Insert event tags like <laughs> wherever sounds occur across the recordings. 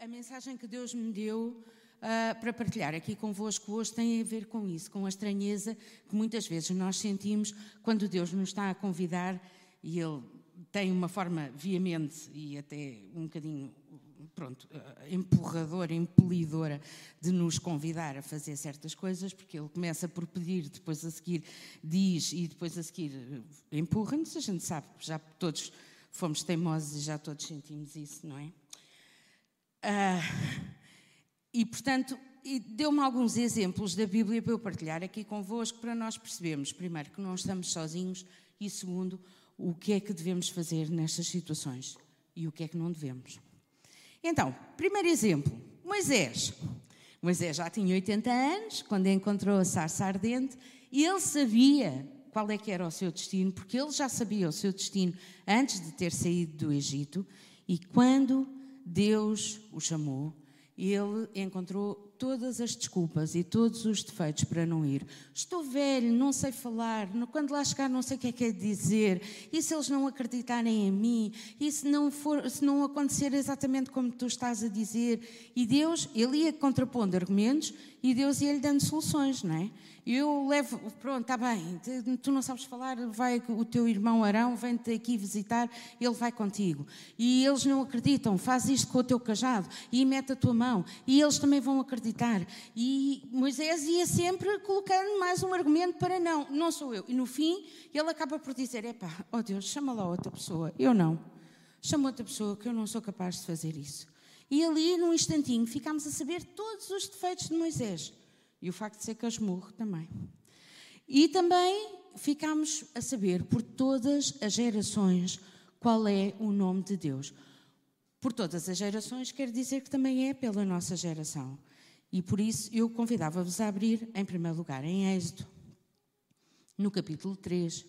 a mensagem que Deus me deu uh, para partilhar aqui convosco hoje tem a ver com isso, com a estranheza que muitas vezes nós sentimos quando Deus nos está a convidar e Ele tem uma forma veemente e até um bocadinho pronto, uh, empurradora, impelidora de nos convidar a fazer certas coisas, porque ele começa por pedir, depois a seguir diz e depois a seguir empurra-nos, a gente sabe, já todos fomos teimosos e já todos sentimos isso, não é? Uh, e, portanto, deu-me alguns exemplos da Bíblia para eu partilhar aqui convosco, para nós percebermos, primeiro, que não estamos sozinhos e, segundo, o que é que devemos fazer nestas situações e o que é que não devemos. Então, primeiro exemplo, Moisés. Moisés já tinha 80 anos quando encontrou a sarça ardente e ele sabia qual é que era o seu destino, porque ele já sabia o seu destino antes de ter saído do Egito e quando Deus o chamou, ele encontrou todas as desculpas e todos os defeitos para não ir. Estou velho, não sei falar, quando lá chegar não sei o que é que é dizer, e se eles não acreditarem em mim, e se não, for, se não acontecer exatamente como tu estás a dizer. E Deus, ele ia contrapondo argumentos e Deus ia-lhe dando soluções, não é? Eu levo, pronto, está bem, tu não sabes falar, vai o teu irmão Arão, vem-te aqui visitar, ele vai contigo. E eles não acreditam, faz isto com o teu cajado e mete a tua mão, e eles também vão acreditar. E Moisés ia sempre colocando mais um argumento para não, não sou eu. E no fim, ele acaba por dizer: epá, oh Deus, chama lá outra pessoa, eu não. Chama outra pessoa que eu não sou capaz de fazer isso. E ali, num instantinho, ficámos a saber todos os defeitos de Moisés. E o facto de ser casmurro também. E também ficámos a saber por todas as gerações qual é o nome de Deus. Por todas as gerações quer dizer que também é pela nossa geração. E por isso eu convidava-vos a abrir, em primeiro lugar, em Êxodo, no capítulo 3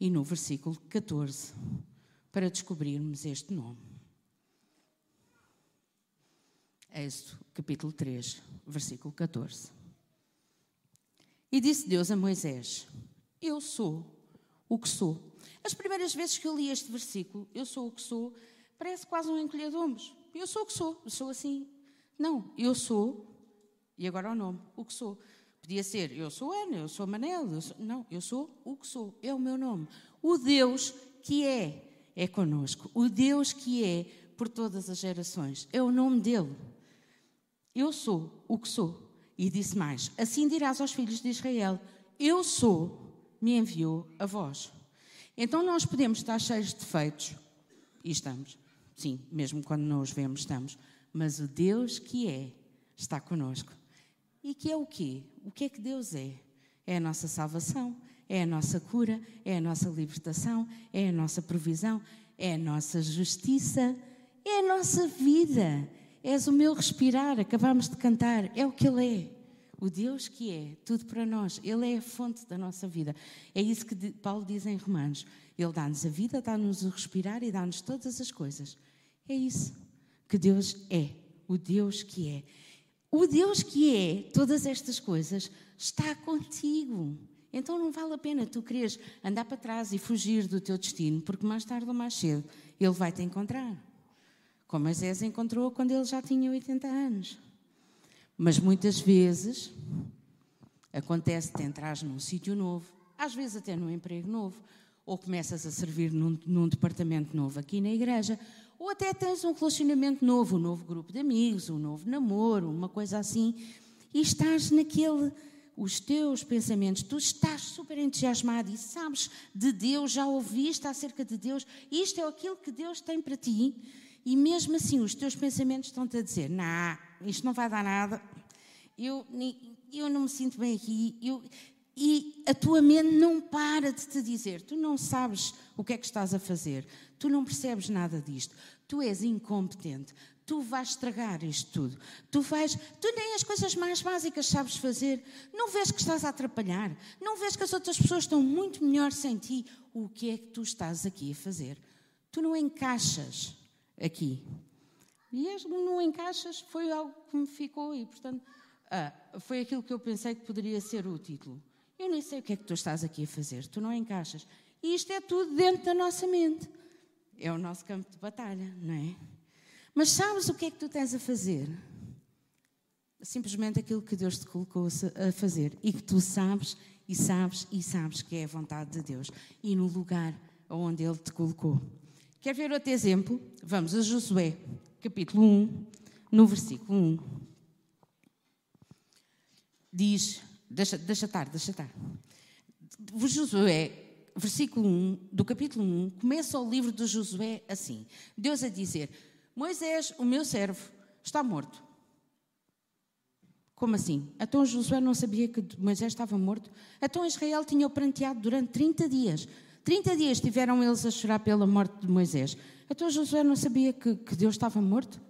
e no versículo 14, para descobrirmos este nome. Êxodo, capítulo 3, versículo 14. E disse Deus a Moisés: Eu sou o que sou. As primeiras vezes que eu li este versículo, eu sou o que sou, parece quase um encolher de. Eu sou o que sou, eu sou assim. Não, eu sou, e agora o nome, o que sou. Podia ser eu sou Ana, eu sou Manel. Eu sou... Não, eu sou o que sou, é o meu nome. O Deus que é, é conosco. O Deus que é por todas as gerações. É o nome dele. Eu sou o que sou. E disse mais: Assim dirás aos filhos de Israel: Eu sou, me enviou a vós. Então nós podemos estar cheios de defeitos, e estamos, sim, mesmo quando não os vemos, estamos, mas o Deus que é, está conosco. E que é o quê? O que é que Deus é? É a nossa salvação, é a nossa cura, é a nossa libertação, é a nossa provisão, é a nossa justiça, é a nossa vida, És o meu respirar, acabamos de cantar, é o que Ele é. O Deus que é tudo para nós, Ele é a fonte da nossa vida. É isso que Paulo diz em Romanos. Ele dá-nos a vida, dá-nos o respirar e dá-nos todas as coisas. É isso que Deus é, o Deus que é. O Deus que é todas estas coisas está contigo. Então não vale a pena tu quereres andar para trás e fugir do teu destino, porque mais tarde ou mais cedo Ele vai te encontrar como Moisés encontrou quando ele já tinha 80 anos. Mas muitas vezes acontece de entrar num sítio novo, às vezes até num emprego novo, ou começas a servir num, num, departamento novo aqui na igreja, ou até tens um relacionamento novo, um novo grupo de amigos, um novo namoro, uma coisa assim, e estás naquele, os teus pensamentos, tu estás super entusiasmado e sabes de Deus, já ouviste acerca de Deus, isto é aquilo que Deus tem para ti, e mesmo assim os teus pensamentos estão-te a dizer: Não, isto não vai dar nada, eu, eu não me sinto bem aqui. Eu, e a tua mente não para de te dizer: Tu não sabes o que é que estás a fazer, tu não percebes nada disto, tu és incompetente, tu vais estragar isto tudo. Tu vais, tu nem as coisas mais básicas sabes fazer. Não vês que estás a atrapalhar. Não vês que as outras pessoas estão muito melhor sem ti. O que é que tu estás aqui a fazer? Tu não encaixas aqui. E não encaixas foi algo que me ficou e, portanto, ah, foi aquilo que eu pensei que poderia ser o título. Eu nem sei o que é que tu estás aqui a fazer, tu não encaixas. E isto é tudo dentro da nossa mente. É o nosso campo de batalha, não é? Mas sabes o que é que tu tens a fazer? Simplesmente aquilo que Deus te colocou a fazer e que tu sabes e sabes e sabes que é a vontade de Deus e no lugar onde Ele te colocou. Quer ver outro exemplo? Vamos a Josué, capítulo 1, no versículo 1. Diz, deixa, deixa estar, deixa estar. Josué, versículo 1, do capítulo 1, começa o livro de Josué assim: Deus a dizer: Moisés, o meu servo, está morto. Como assim? Então Josué não sabia que Moisés estava morto? Então Israel tinha o pranteado durante 30 dias. 30 dias tiveram eles a chorar pela morte de Moisés. Então Josué não sabia que, que Deus estava morto?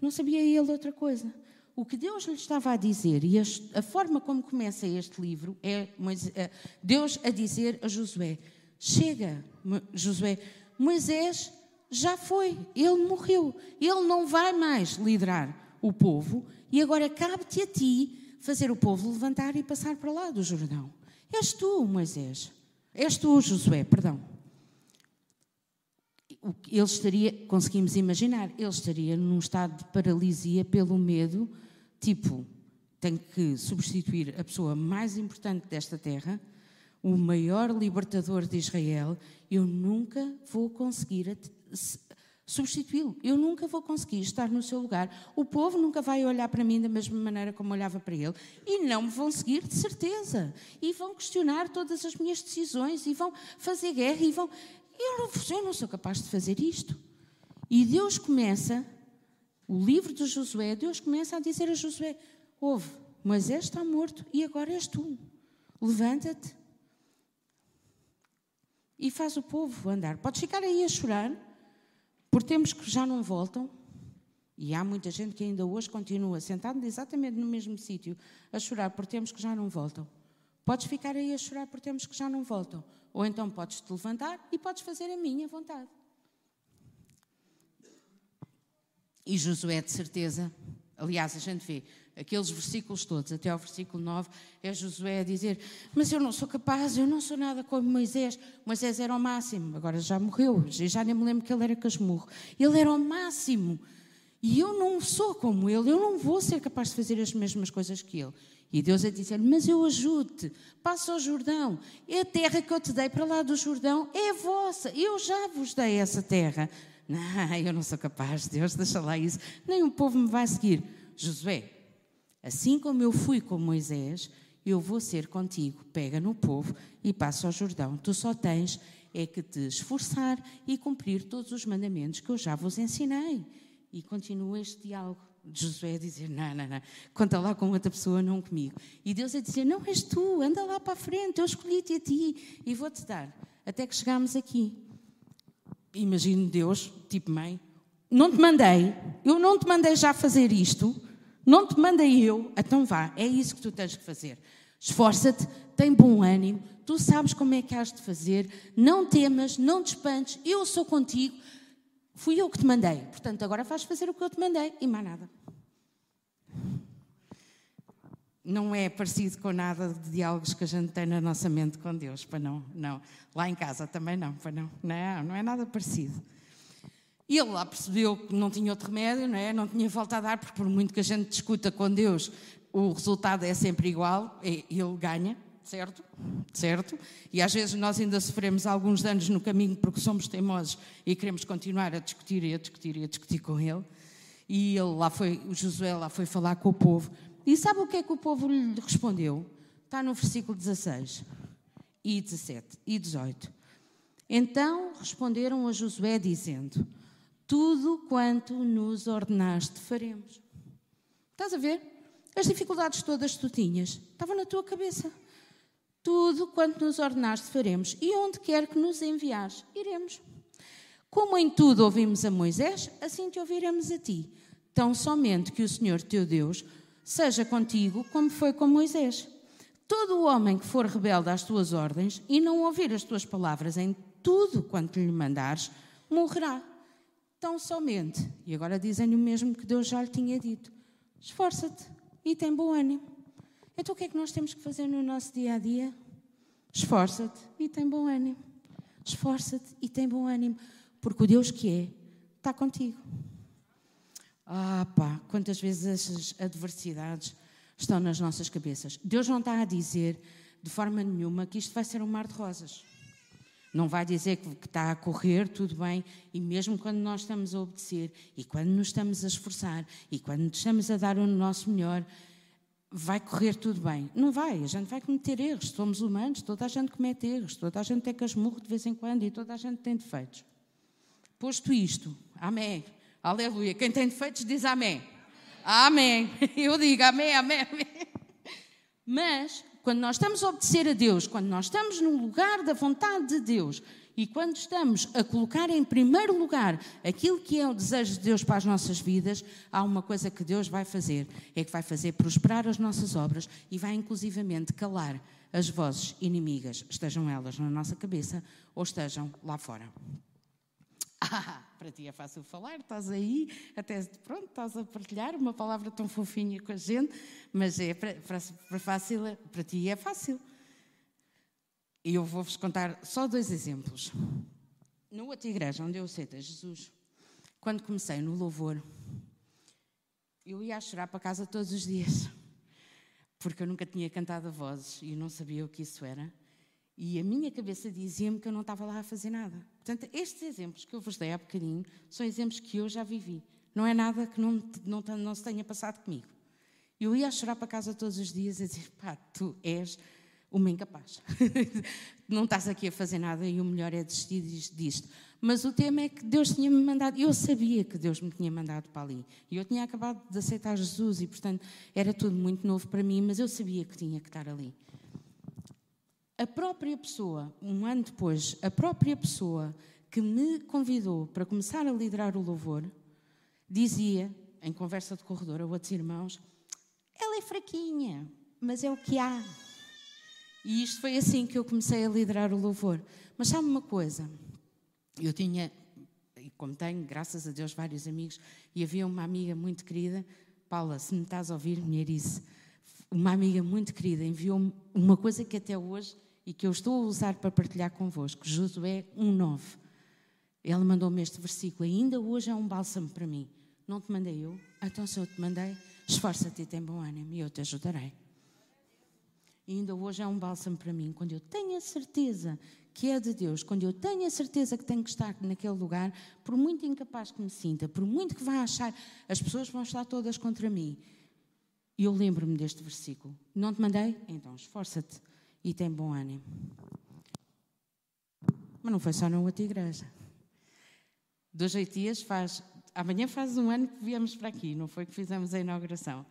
Não sabia ele outra coisa. O que Deus lhe estava a dizer, e a, forma como começa este livro, é Moisés, Deus a dizer a Josué: Chega, Josué, Moisés já foi, ele morreu, ele não vai mais liderar o povo, e agora cabe-te a ti fazer o povo levantar e passar para lá do Jordão. És tu, Moisés. És tu, Josué, perdão. Ele estaria, conseguimos imaginar, ele estaria num estado de paralisia pelo medo, tipo, tenho que substituir a pessoa mais importante desta terra, o maior libertador de Israel, eu nunca vou conseguir substituí-lo. Eu nunca vou conseguir estar no seu lugar. O povo nunca vai olhar para mim da mesma maneira como olhava para ele. E não me vão seguir, de certeza. E vão questionar todas as minhas decisões. E vão fazer guerra. E vão. Eu não, eu não sou capaz de fazer isto. E Deus começa, o livro de Josué, Deus começa a dizer a Josué: Ouve, Moisés está morto e agora és tu. Levanta-te e faz o povo andar. Podes ficar aí a chorar por tempos que já não voltam, e há muita gente que ainda hoje continua sentado exatamente no mesmo sítio a chorar por tempos que já não voltam. Podes ficar aí a chorar por tempos que já não voltam. Ou então podes te levantar e podes fazer a minha vontade. E Josué, de certeza, aliás, a gente vê aqueles versículos todos, até ao versículo 9, é Josué a dizer: Mas eu não sou capaz, eu não sou nada como Moisés. Moisés era o máximo, agora já morreu, já nem me lembro que ele era casmurro. Ele era o máximo. E eu não sou como ele, eu não vou ser capaz de fazer as mesmas coisas que ele. E Deus a dizer: Mas eu ajudo-te, passa ao Jordão. É a terra que eu te dei para lá do Jordão é vossa, eu já vos dei essa terra. Não, <laughs> eu não sou capaz, Deus, deixa lá isso. Nem o povo me vai seguir. Josué, Assim como eu fui com Moisés, eu vou ser contigo. Pega no povo e passa ao Jordão. Tu só tens é que te esforçar e cumprir todos os mandamentos que eu já vos ensinei. E continua este diálogo. Josué a dizer: Não, não, não, conta lá com outra pessoa, não comigo. E Deus a dizer: Não és tu, anda lá para a frente, eu escolhi-te a ti e vou-te dar. Até que chegámos aqui. Imagino Deus, tipo mãe: Não te mandei, eu não te mandei já fazer isto, não te mandei eu, então vá, é isso que tu tens que fazer. Esforça-te, tem bom ânimo, tu sabes como é que has de fazer, não temas, não te espantes, eu sou contigo, fui eu que te mandei, portanto agora vais fazer o que eu te mandei e mais nada. Não é parecido com nada de diálogos que a gente tem na nossa mente com Deus, para não, não. Lá em casa também não, para não. Não, não é nada parecido. E ele lá percebeu que não tinha outro remédio, não é? Não tinha volta a dar, porque por muito que a gente discuta com Deus, o resultado é sempre igual, é, ele ganha, certo? Certo? E às vezes nós ainda sofremos alguns danos no caminho porque somos teimosos e queremos continuar a discutir e a discutir e a discutir com ele. E ele lá foi, o Josué lá foi falar com o povo. E sabe o que é que o povo lhe respondeu? Está no versículo 16 e 17 e 18. Então responderam a Josué dizendo: tudo quanto nos ordenaste faremos. Estás a ver? As dificuldades todas que tu tinhas estavam na tua cabeça. Tudo quanto nos ordenaste faremos, e onde quer que nos enviares, iremos. Como em tudo ouvimos a Moisés, assim te ouviremos a ti. Tão somente que o Senhor teu Deus seja contigo como foi com Moisés. Todo o homem que for rebelde às tuas ordens e não ouvir as tuas palavras em tudo quanto lhe mandares, morrerá. Tão somente, e agora dizem o mesmo que Deus já lhe tinha dito: esforça-te e tem bom ânimo. Então o que é que nós temos que fazer no nosso dia a dia? Esforça-te e tem bom ânimo. Esforça-te e tem bom ânimo, porque o Deus que é está contigo. Ah, pá, quantas vezes essas adversidades estão nas nossas cabeças. Deus não está a dizer de forma nenhuma que isto vai ser um mar de rosas. Não vai dizer que, está a correr tudo bem, e mesmo quando nós estamos a obedecer, e quando nos estamos a esforçar, e quando estamos a dar o nosso melhor, vai correr tudo bem. Não vai, a gente vai cometer erros, somos humanos, toda a gente comete erros, toda a gente tem casmurro de vez em quando e toda a gente tem defeitos. Posto isto, amém, aleluia. Quem tem defeitos diz amém. Amém. <laughs> Eu digo amém, amém, amém. Mas quando nós estamos a obedecer a Deus, quando nós estamos no lugar da vontade de Deus e quando estamos a colocar em primeiro lugar aquilo que é o desejo de Deus para as nossas vidas, há uma coisa que Deus vai fazer: é que vai fazer prosperar as nossas obras e vai inclusivamente calar as vozes inimigas, estejam elas na nossa cabeça ou estejam lá fora. Ah, <laughs> para ti é fácil falar, estás aí, até pronto, estás a partilhar uma palavra tão fofinha com a gente, mas é para, para, para, fácil, para ti é fácil. E eu vou-vos contar só dois exemplos. Na outra igreja onde eu aceito Jesus, quando comecei no louvor, eu ia a chorar para casa todos os dias, porque eu nunca tinha cantado a vozes e não sabia o que isso era. E a minha cabeça dizia-me que eu não estava lá a fazer nada. Portanto, estes exemplos que eu vos dei há bocadinho são exemplos que eu já vivi. Não é nada que não, não, não se tenha passado comigo. Eu ia a chorar para casa todos os dias a dizer: pá, tu és uma incapaz. <laughs> não estás aqui a fazer nada e o melhor é desistir disto. Mas o tema é que Deus tinha-me mandado. Eu sabia que Deus me tinha mandado para ali. E eu tinha acabado de aceitar Jesus e, portanto, era tudo muito novo para mim, mas eu sabia que tinha que estar ali a própria pessoa, um ano depois, a própria pessoa que me convidou para começar a liderar o louvor, dizia, em conversa de corredor a outros irmãos, ela é fraquinha, mas é o que há. E isto foi assim que eu comecei a liderar o louvor. Mas sabe uma coisa? Eu tinha, e como tenho, graças a Deus, vários amigos, e havia uma amiga muito querida, Paula, se me estás a ouvir, mulherice, uma amiga muito querida enviou-me uma coisa que até hoje e que eu estou a usar para partilhar convosco, Josué 1,9. Ele mandou-me este versículo, ainda hoje é um bálsamo para mim. Não te mandei eu? Então, se eu te mandei, esforça-te e tem bom ânimo e eu te ajudarei. E ainda hoje é um bálsamo para mim, quando eu tenho a certeza que é de Deus, quando eu tenho a certeza que tenho que estar naquele lugar, por muito incapaz que me sinta, por muito que vá achar, as pessoas vão estar todas contra mim. E eu lembro-me deste versículo. Não te mandei? Então esforça-te e tem bom ânimo. Mas não foi só na outra igreja. Dois oito dias faz. Amanhã faz um ano que viemos para aqui, não foi que fizemos a inauguração.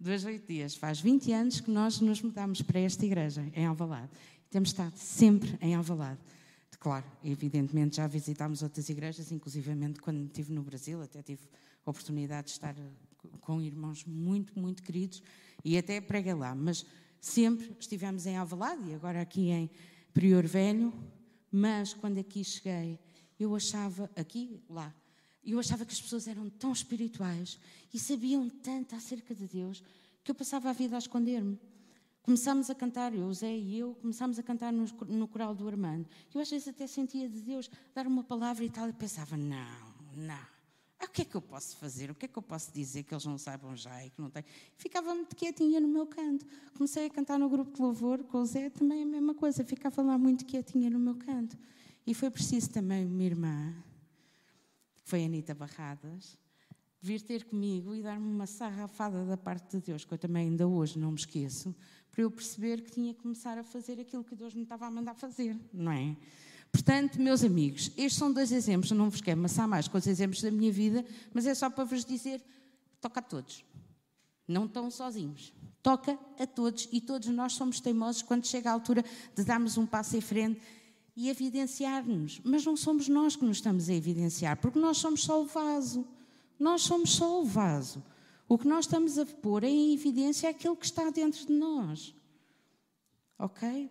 Dois oito dias, faz 20 anos que nós nos mudamos para esta igreja, em Alvalade. Temos estado sempre em Alvalade. Claro, evidentemente já visitámos outras igrejas, inclusivamente quando estive no Brasil, até tive a oportunidade de estar com irmãos muito, muito queridos e até preguei lá. Mas Sempre estivemos em Alvalade e agora aqui em Prior Velho, mas quando aqui cheguei, eu achava, aqui, lá, eu achava que as pessoas eram tão espirituais e sabiam tanto acerca de Deus que eu passava a vida a esconder-me. Começámos a cantar, eu, Zé e eu, começámos a cantar no, no coral do Armando. Eu às vezes até sentia de Deus dar uma palavra e tal, e pensava, não, não, ah, o que é que eu posso fazer? O que é que eu posso dizer que eles não saibam já e que não têm? Ficava muito quietinha no meu canto. Comecei a cantar no grupo de louvor com o Zé, também a mesma coisa. Ficava lá muito quietinha no meu canto. E foi preciso também uma irmã, que foi a Anitta Barradas, vir ter comigo e dar-me uma sarrafada da parte de Deus, que eu também ainda hoje não me esqueço, para eu perceber que tinha que começar a fazer aquilo que Deus me estava a mandar fazer, não é? Portanto, meus amigos, estes são dois exemplos. Não vos quero amassar mais com os exemplos da minha vida, mas é só para vos dizer: toca a todos. Não estão sozinhos. Toca a todos e todos nós somos teimosos quando chega a altura de darmos um passo em frente e evidenciar-nos. Mas não somos nós que nos estamos a evidenciar, porque nós somos só o vaso. Nós somos só o vaso. O que nós estamos a pôr em evidência é aquilo que está dentro de nós. Ok?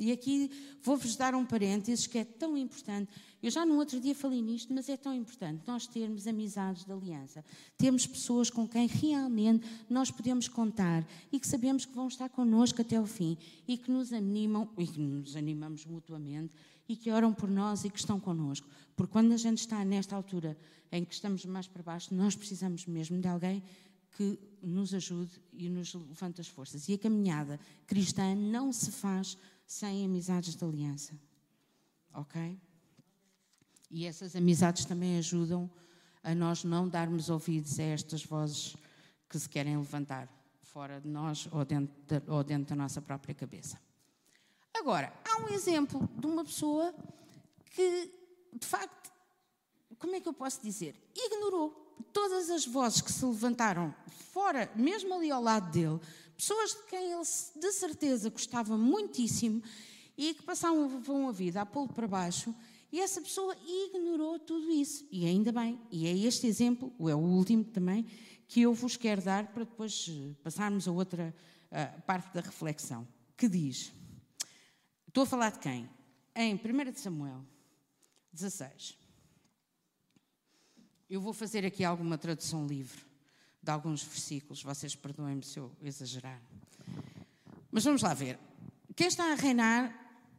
E aqui vou-vos dar um parênteses que é tão importante. Eu já no outro dia falei nisto, mas é tão importante nós termos amizades de aliança. Termos pessoas com quem realmente nós podemos contar e que sabemos que vão estar connosco até o fim e que nos animam e que nos animamos mutuamente e que oram por nós e que estão connosco. Porque quando a gente está nesta altura em que estamos mais para baixo, nós precisamos mesmo de alguém que nos ajude e nos levante as forças. E a caminhada cristã não se faz sem amizades de aliança. Ok? E essas amizades também ajudam a nós não darmos ouvidos a estas vozes que se querem levantar fora de nós ou dentro, de, ou dentro da nossa própria cabeça. Agora, há um exemplo de uma pessoa que, de facto, como é que eu posso dizer? Ignorou todas as vozes que se levantaram fora, mesmo ali ao lado dele, pessoas de quem ele de certeza gostava muitíssimo e que passavam a vida a pô-lo para baixo, e essa pessoa ignorou tudo isso. E ainda bem, e é este exemplo, é o último também, que eu vos quero dar para depois eh, passarmos a outra uh, parte da reflexão, que diz: Estou a falar de quem? Em 1 Samuel 16. Eu vou fazer aqui alguma tradução livre de alguns versículos, vocês perdoem-me se eu exagerar. Mas vamos lá ver. Quem está a reinar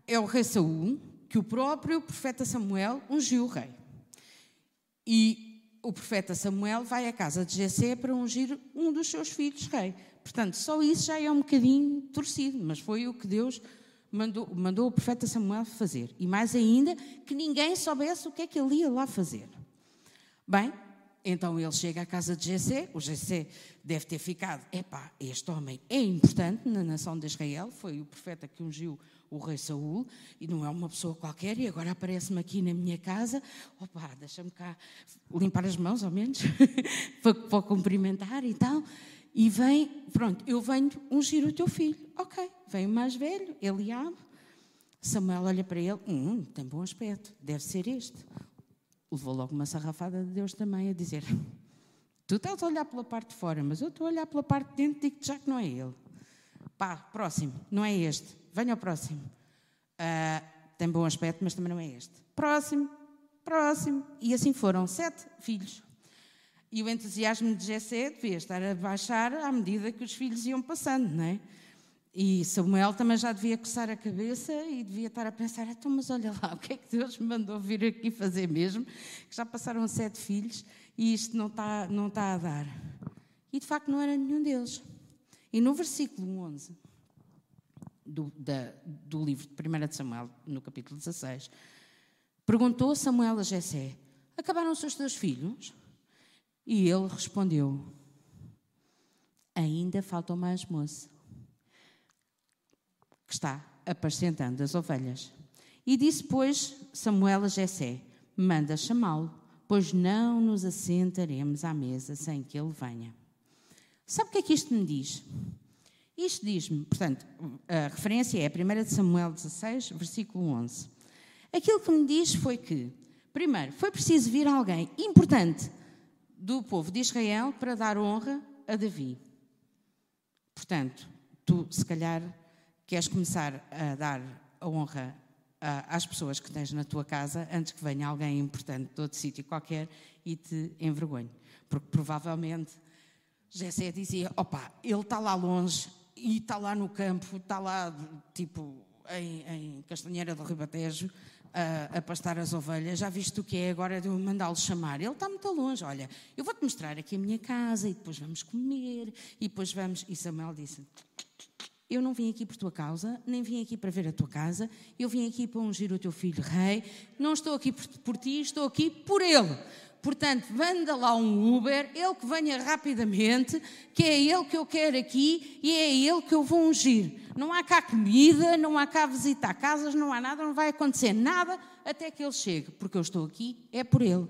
é o rei Saul, que o próprio profeta Samuel ungiu o rei. E o profeta Samuel vai à casa de Jessé para ungir um dos seus filhos rei. Portanto, só isso já é um bocadinho torcido, mas foi o que Deus mandou, mandou o profeta Samuel fazer. E mais ainda, que ninguém soubesse o que é que ele ia lá fazer. Bem, então ele chega à casa de Jessé, o Jessé deve ter ficado, epá, este homem é importante na nação de Israel, foi o profeta que ungiu o rei Saul, e não é uma pessoa qualquer, e agora aparece-me aqui na minha casa, opa, deixa-me cá limpar as mãos, ao menos, <laughs> para, para cumprimentar e tal, e vem, pronto, eu venho ungir o teu filho, ok, vem o mais velho, Eliabe, Samuel olha para ele, hum, tem bom aspecto, deve ser este levou logo uma sarrafada de Deus também a dizer: <laughs> Tu estás a olhar pela parte de fora, mas eu estou a olhar pela parte de dentro e digo-te já que não é ele. Pá, próximo, não é este. Venha ao próximo. Uh, tem bom aspecto, mas também não é este. Próximo, próximo. E assim foram sete filhos. E o entusiasmo de Jessé devia estar a baixar à medida que os filhos iam passando, não é? E Samuel também já devia coçar a cabeça e devia estar a pensar: então, mas olha lá, o que é que Deus me mandou vir aqui fazer mesmo? Que já passaram sete filhos e isto não está, não está a dar. E de facto não era nenhum deles. E no versículo 11 do, da, do livro de 1 de Samuel, no capítulo 16, perguntou Samuel a Jessé: Acabaram-se os teus filhos? E ele respondeu: Ainda faltam mais moço que está apacentando as ovelhas. E disse, pois, Samuel a Jessé, manda chamá-lo, pois não nos assentaremos à mesa sem que ele venha. Sabe o que é que isto me diz? Isto diz-me, portanto, a referência é a 1 de Samuel 16, versículo 11. Aquilo que me diz foi que, primeiro, foi preciso vir alguém importante do povo de Israel para dar honra a Davi. Portanto, tu, se calhar, queres começar a dar a honra às pessoas que tens na tua casa antes que venha alguém importante de outro sítio qualquer e te envergonhe. Porque provavelmente Jessé dizia: opa, ele está lá longe e está lá no campo, está lá tipo em, em Castanheira do Ribatejo a, a, pastar as ovelhas, já viste o que é agora de eu mandá-lo chamar? Ele está muito longe, olha, eu vou-te mostrar aqui a minha casa e depois vamos comer e depois vamos. E Samuel disse: eu não vim aqui por tua causa, nem vim aqui para ver a tua casa, eu vim aqui para ungir o teu filho rei, não estou aqui por, por ti, estou aqui por ele. Portanto, manda lá um Uber, ele que venha rapidamente, que é ele que eu quero aqui e é ele que eu vou ungir. Não há cá comida, não há cá visitar casas, não há nada, não vai acontecer nada até que ele chegue, porque eu estou aqui, é por ele.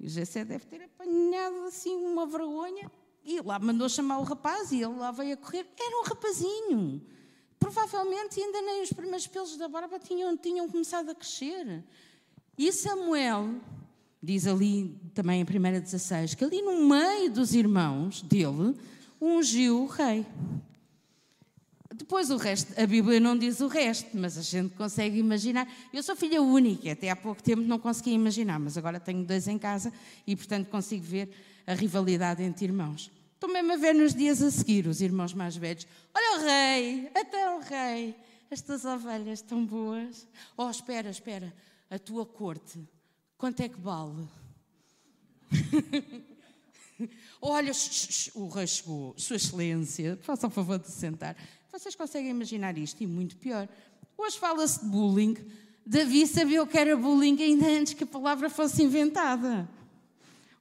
E o Jessé deve ter apanhado assim uma vergonha e lá mandou chamar o rapaz e ele lá veio a correr. Era um rapazinho. Provavelmente ainda nem os primeiros pelos da barba tinham, tinham começado a crescer. E Samuel, diz ali também em 1 16, que ali no meio dos irmãos dele, ungiu o rei. Depois o resto, a Bíblia não diz o resto, mas a gente consegue imaginar. Eu sou filha única, até há pouco tempo não conseguia imaginar, mas agora tenho dois em casa e, portanto, consigo ver a rivalidade entre irmãos. Estou mesmo a ver nos dias a seguir os irmãos mais velhos. Olha o rei, até o rei, estas ovelhas tão boas. Oh, espera, espera, a tua corte, quanto é que vale? <laughs> Olha, o rei chegou, Sua Excelência, faça o favor de sentar. Vocês conseguem imaginar isto? E muito pior. Hoje fala-se de bullying. Davi sabia o que era bullying ainda antes que a palavra fosse inventada.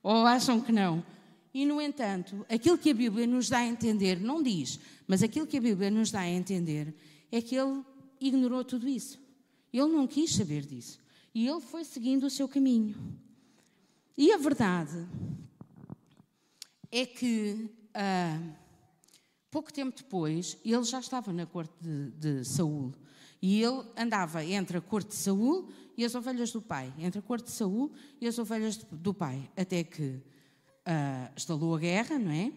Ou acham que não? E, no entanto, aquilo que a Bíblia nos dá a entender, não diz, mas aquilo que a Bíblia nos dá a entender é que ele ignorou tudo isso. Ele não quis saber disso. E ele foi seguindo o seu caminho. E a verdade é que. Uh, Pouco tempo depois, ele já estava na corte de, de Saul. E ele andava entre a corte de Saul e as ovelhas do pai. Entre a corte de Saul e as ovelhas do pai. Até que uh, estalou a guerra, não é?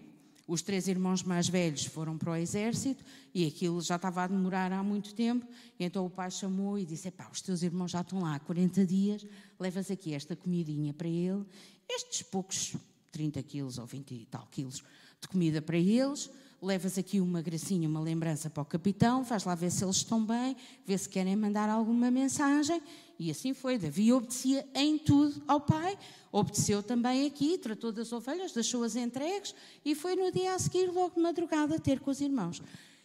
Os três irmãos mais velhos foram para o exército e aquilo já estava a demorar há muito tempo. Então o pai chamou e disse: Pá, os teus irmãos já estão lá há 40 dias, levas aqui esta comidinha para ele, estes poucos 30 quilos ou 20 e tal quilos de comida para eles levas aqui uma gracinha, uma lembrança para o capitão, vais lá ver se eles estão bem, ver se querem mandar alguma mensagem. E assim foi. Davi obedecia em tudo ao pai, obedeceu também aqui, tratou das ovelhas, deixou-as entregues e foi no dia a seguir, logo de madrugada, ter com os irmãos.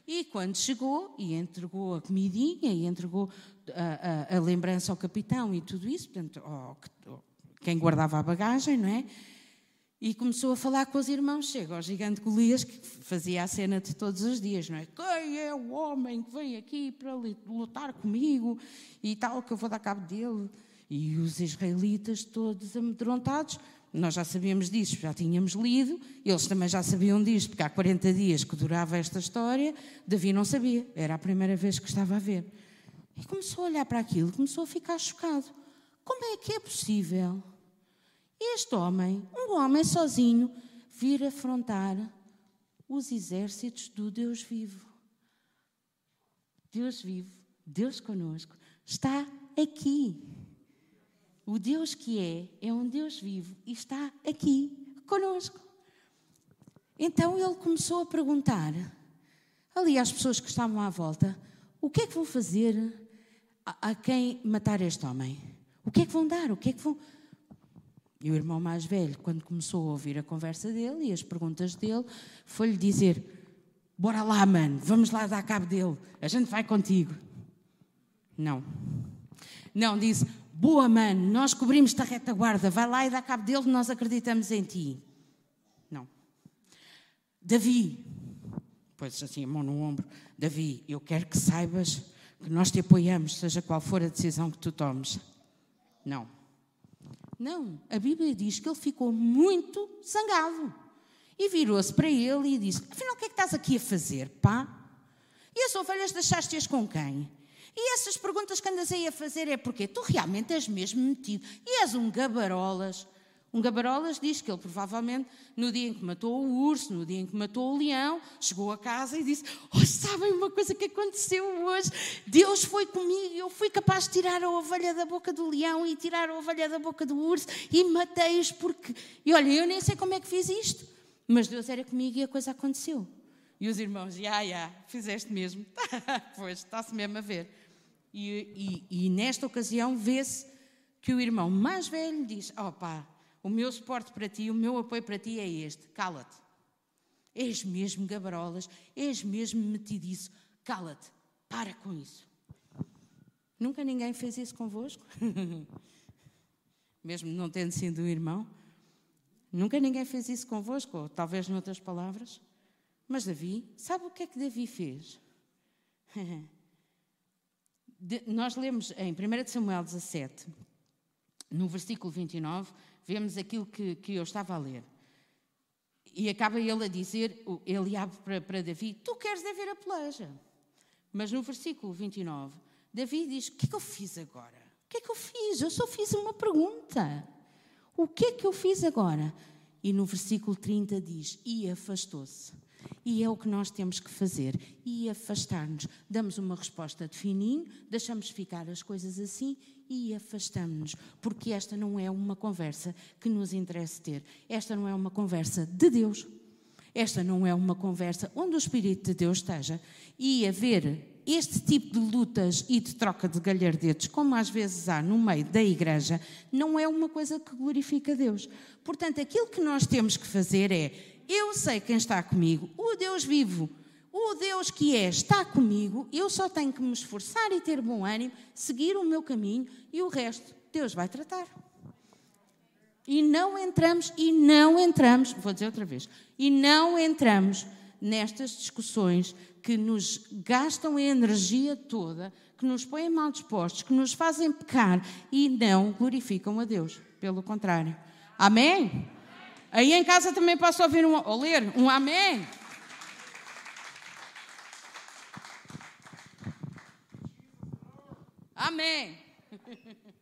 E quando chegou e entregou a comidinha e entregou a, a, a lembrança ao capitão e tudo isso, portanto, quem guardava a bagagem, não é? E começou a falar com os irmãos. Chega ao gigante Golias, que fazia a cena de todos os dias, não é? Quem é o homem que vem aqui para lutar comigo e tal, que eu vou dar cabo dele? E os israelitas todos amedrontados. Nós já sabíamos disso, já tínhamos lido, eles também já sabiam disso, porque há 40 dias que durava esta história, Davi não sabia, era a primeira vez que estava a ver. E começou a olhar para aquilo, começou a ficar chocado. Como é que é possível este homem, um homem sozinho, vir afrontar os exércitos do Deus vivo. Deus vivo, Deus conosco, está aqui. O Deus que é, é um Deus vivo e está aqui conosco. Então ele começou a perguntar ali às pessoas que estavam à volta: o que é que vão fazer a, a quem matar este homem? O que é que vão dar? O que é que vão. E o irmão mais velho, quando começou a ouvir a conversa dele e as perguntas dele, foi-lhe dizer: Bora lá, mano, vamos lá dar cabo dele, a gente vai contigo. Não. Não, disse: Boa, mano, nós cobrimos-te a retaguarda, vai lá e dá cabo dele, nós acreditamos em ti. Não. Davi, pois assim, a mão no ombro: Davi, eu quero que saibas que nós te apoiamos, seja qual for a decisão que tu tomes. Não. Não, a Bíblia diz que ele ficou muito zangado. E virou-se para ele e disse: Afinal, o que é que estás aqui a fazer, pá? E as ovelhas deixaste-as com quem? E essas perguntas que andas aí a fazer é porque tu realmente és mesmo metido e és um gabarolas. Um Gabarolas diz que ele provavelmente, no dia em que matou o urso, no dia em que matou o leão, chegou a casa e disse: Oh, sabem uma coisa que aconteceu hoje? Deus foi comigo, eu fui capaz de tirar a ovelha da boca do leão e tirar a ovelha da boca do urso e matei-os porque. E olha, eu nem sei como é que fiz isto, mas Deus era comigo e a coisa aconteceu. E os irmãos, já, já, fizeste mesmo. <laughs> pois, está-se mesmo a ver. E, e, e nesta ocasião vê-se que o irmão mais velho diz: Oh pá, o meu suporte para ti, o meu apoio para ti é este: cala-te. És mesmo gabarolas, és mesmo metidiço, cala-te, para com isso. Nunca ninguém fez isso convosco? <laughs> mesmo não tendo sido um irmão? Nunca ninguém fez isso convosco, ou talvez noutras palavras? Mas Davi, sabe o que é que Davi fez? <laughs> nós lemos em 1 Samuel 17, no versículo 29, vemos aquilo que, que eu estava a ler. E acaba ele a dizer, ele abre para, para Davi: Tu queres é ver a peleja. Mas no versículo 29, Davi diz: O que é que eu fiz agora? O que é que eu fiz? Eu só fiz uma pergunta. O que é que eu fiz agora? E no versículo 30 diz: E afastou-se. E é o que nós temos que fazer e afastar-nos. Damos uma resposta de fininho, deixamos ficar as coisas assim e afastamos-nos, porque esta não é uma conversa que nos interessa ter. Esta não é uma conversa de Deus. Esta não é uma conversa onde o Espírito de Deus esteja e haver este tipo de lutas e de troca de galhardetes, como às vezes há no meio da igreja, não é uma coisa que glorifica Deus. Portanto, aquilo que nós temos que fazer é: eu sei quem está comigo, o Deus vivo, o Deus que é, está comigo, eu só tenho que me esforçar e ter bom ânimo, seguir o meu caminho e o resto Deus vai tratar. E não entramos, e não entramos, vou dizer outra vez, e não entramos nestas discussões que nos gastam a energia toda, que nos põem mal dispostos, que nos fazem pecar e não glorificam a Deus. Pelo contrário. Amém? Aí em casa também posso ouvir um, ou ler um amém. Amém. <laughs>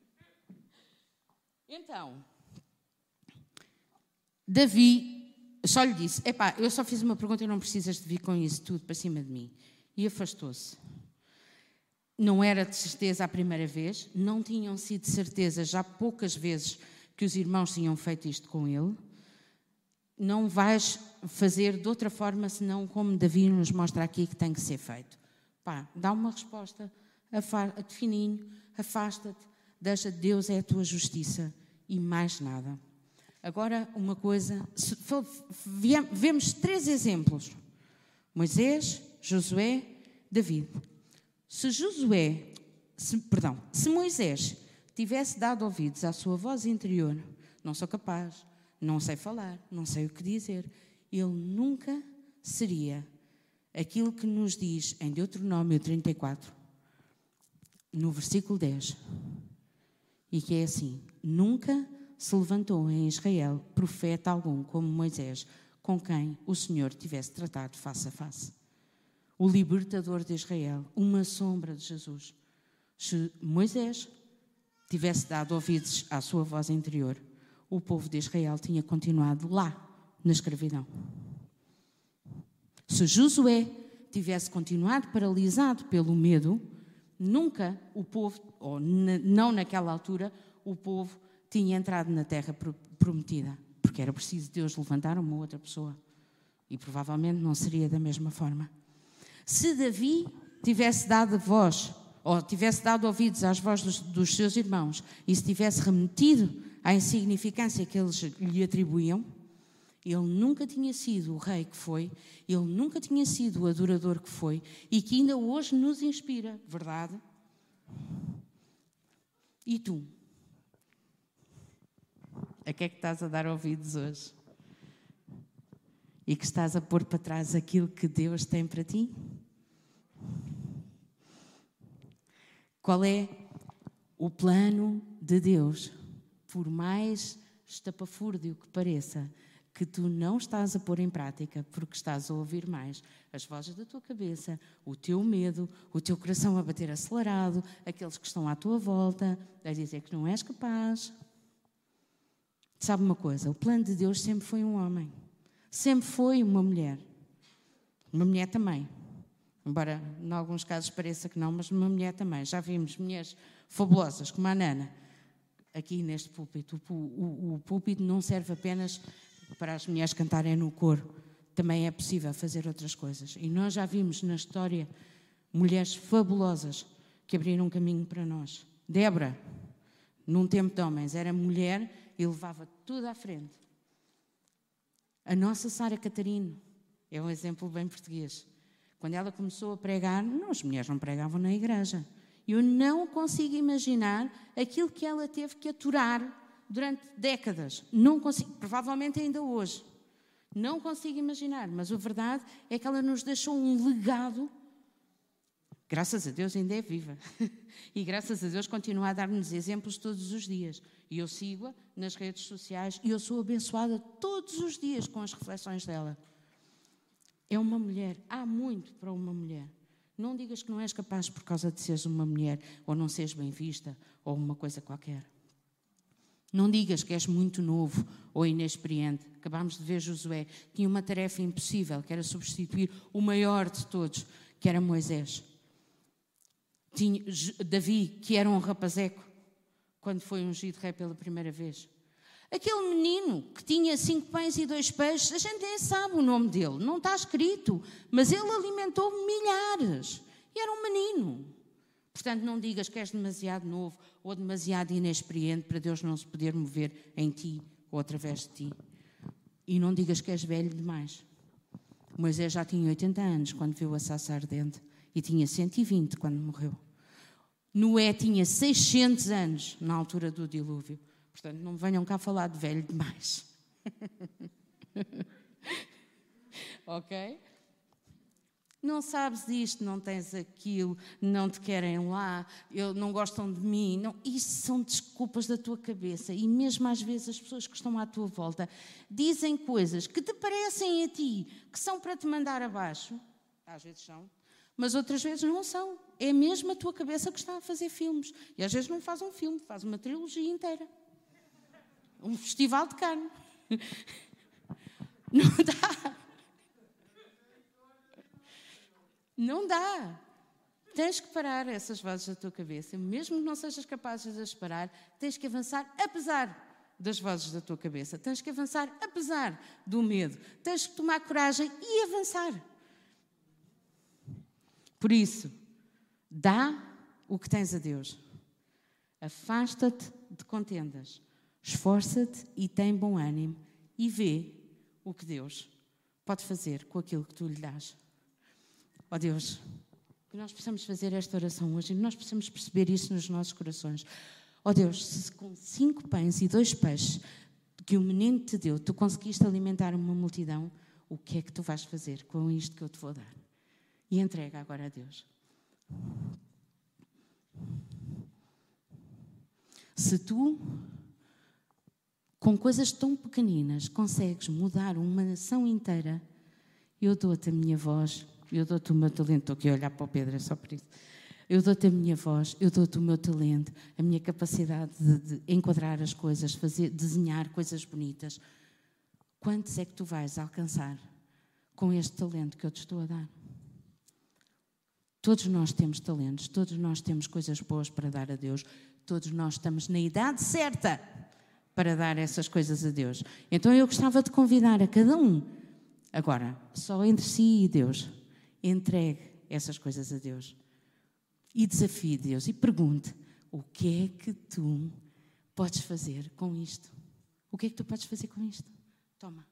Então, Davi só lhe disse: Epá, eu só fiz uma pergunta e não precisas de vir com isso tudo para cima de mim. E afastou-se. Não era de certeza a primeira vez, não tinham sido de certeza já poucas vezes que os irmãos tinham feito isto com ele. Não vais fazer de outra forma senão como Davi nos mostra aqui que tem que ser feito. Pá, dá uma resposta, de fininho, afasta-te, deixa Deus é a tua justiça e mais nada. Agora, uma coisa, vemos três exemplos: Moisés, Josué, David. Se Josué, se, perdão, se Moisés tivesse dado ouvidos à sua voz interior, não sou capaz, não sei falar, não sei o que dizer, ele nunca seria aquilo que nos diz em Deuteronômio 34, no versículo 10, e que é assim: nunca se levantou em Israel profeta algum como Moisés, com quem o Senhor tivesse tratado face a face. O libertador de Israel, uma sombra de Jesus. Se Moisés tivesse dado ouvidos à sua voz interior, o povo de Israel tinha continuado lá, na escravidão. Se Josué tivesse continuado paralisado pelo medo, nunca o povo, ou não naquela altura, o povo tinha entrado na terra prometida, porque era preciso Deus levantar uma outra pessoa. E provavelmente não seria da mesma forma. Se Davi tivesse dado voz, ou tivesse dado ouvidos às vozes dos, dos seus irmãos, e se tivesse remetido à insignificância que eles lhe atribuíam, ele nunca tinha sido o rei que foi, ele nunca tinha sido o adorador que foi e que ainda hoje nos inspira, verdade? E tu? a que é que estás a dar ouvidos hoje? E que estás a pôr para trás aquilo que Deus tem para ti? Qual é o plano de Deus? Por mais estapafúrdio que pareça, que tu não estás a pôr em prática porque estás a ouvir mais as vozes da tua cabeça, o teu medo, o teu coração a bater acelerado, aqueles que estão à tua volta, a dizer que não és capaz, Sabe uma coisa? O plano de Deus sempre foi um homem, sempre foi uma mulher. Uma mulher também. Embora em alguns casos pareça que não, mas uma mulher também. Já vimos mulheres fabulosas, como a Nana, aqui neste púlpito. O, o, o púlpito não serve apenas para as mulheres cantarem no coro, também é possível fazer outras coisas. E nós já vimos na história mulheres fabulosas que abriram um caminho para nós. Débora, num tempo de homens, era mulher e levava tudo à frente. A nossa Sara Catarino é um exemplo bem português. Quando ela começou a pregar, não, as mulheres não pregavam na igreja. Eu não consigo imaginar aquilo que ela teve que aturar durante décadas. Não consigo, provavelmente ainda hoje. Não consigo imaginar, mas a verdade é que ela nos deixou um legado Graças a Deus ainda é viva. <laughs> E graças a Deus continua a dar-nos exemplos todos os dias. E eu sigo-a nas redes sociais e eu sou abençoada todos os dias com as reflexões dela. É uma mulher, há muito para uma mulher. Não digas que não és capaz por causa de seres uma mulher, ou não seres bem vista, ou uma coisa qualquer. Não digas que és muito novo ou inexperiente. Acabámos de ver Josué, tinha uma tarefa impossível, que era substituir o maior de todos, que era Moisés. Tinha Davi, que era um rapazeco, quando foi ungido rei pela primeira vez. Aquele menino que tinha cinco pães e dois peixes, a gente nem sabe o nome dele, não está escrito, mas ele alimentou milhares. E era um menino. Portanto, não digas que és demasiado novo ou demasiado inexperiente para Deus não se poder mover em ti ou através de ti. E não digas que és velho demais. Moisés já tinha 80 anos quando viu a saça ardente e tinha 120 quando morreu. Noé tinha 600 anos na altura do dilúvio. Portanto, não venham cá falar de velho demais. <laughs> ok? Não sabes isto, não tens aquilo, não te querem lá, eu, não gostam de mim. Não, isso são desculpas da tua cabeça. E mesmo às vezes as pessoas que estão à tua volta dizem coisas que te parecem a ti, que são para te mandar abaixo. Às vezes são, mas outras vezes não são. É mesmo a tua cabeça que está a fazer filmes. E às vezes não faz um filme, faz uma trilogia inteira. Um festival de carne. <laughs> Não dá. Não dá. Tens que parar essas vozes da tua cabeça. Mesmo que não sejas capaz de as parar, tens que avançar apesar das vozes da tua cabeça. Tens que avançar apesar do medo. Tens que tomar coragem e avançar. Por isso, dá o que tens a Deus. Afasta-te de contendas. Esforça-te e tem bom ânimo e vê o que Deus pode fazer com aquilo que tu lhe dás. Ó oh Deus, que nós possamos fazer esta oração hoje e nós possamos perceber isso nos nossos corações. Ó oh Deus, se com cinco pães e dois peixes que o menino te deu, tu conseguiste alimentar uma multidão, o que é que tu vais fazer com isto que eu te vou dar? E entrega agora a Deus. Se tu, com coisas tão pequeninas, consegues mudar uma nação inteira, eu dou-te a minha voz eu dou-te o meu talento. Estou aqui a olhar para o Pedro, é só por isso. Eu dou-te a minha voz, eu dou-te o meu talento, a minha capacidade de, de, enquadrar as coisas, fazer, desenhar coisas bonitas. Quantos é que tu vais alcançar com este talento que eu te estou a dar? Todos nós temos talentos, todos nós temos coisas boas para dar a Deus, todos nós estamos na idade certa para dar essas coisas a Deus. Então eu gostava de convidar a cada um, agora, só entre si e Deus, entregue essas coisas a Deus. E desafie Deus e pergunte: o que é que tu podes fazer com isto? O que é que tu podes fazer com isto? Toma.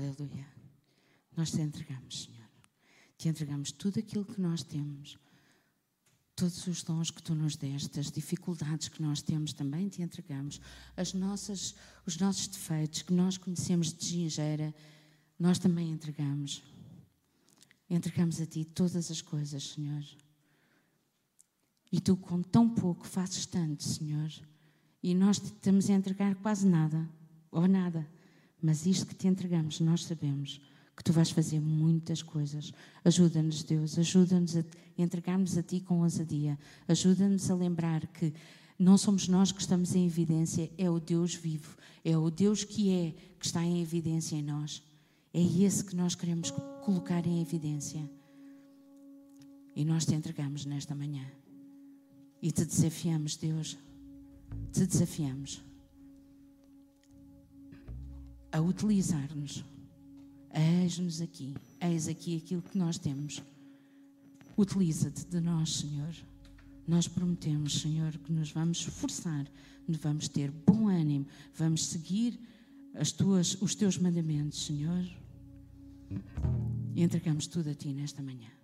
Aleluia. Nós te entregamos, Senhor. Te entregamos tudo aquilo que nós temos, todos os dons que tu nos deste, as dificuldades que nós temos também te entregamos, as nossas, os nossos defeitos que nós conhecemos de gingeira, nós também entregamos. Entregamos a ti todas as coisas, Senhor. E tu, com tão pouco, fazes tanto, Senhor. E nós te estamos a entregar quase nada, ou nada. Mas isto que te entregamos, nós sabemos que tu vais fazer muitas coisas. Ajuda-nos, Deus, ajuda-nos a entregarmos a ti com ousadia. Ajuda-nos a lembrar que não somos nós que estamos em evidência, é o Deus vivo, é o Deus que é que está em evidência em nós. É esse que nós queremos colocar em evidência. E nós te entregamos nesta manhã. E te desafiamos, Deus. Te desafiamos a utilizar-nos. Eis-nos aqui, eis aqui aquilo que nós temos. Utiliza-te de nós, Senhor. Nós prometemos, Senhor, que nos vamos esforçar, vamos ter bom ânimo, vamos seguir as tuas, os teus mandamentos, Senhor. E entregamos tudo a Ti nesta manhã.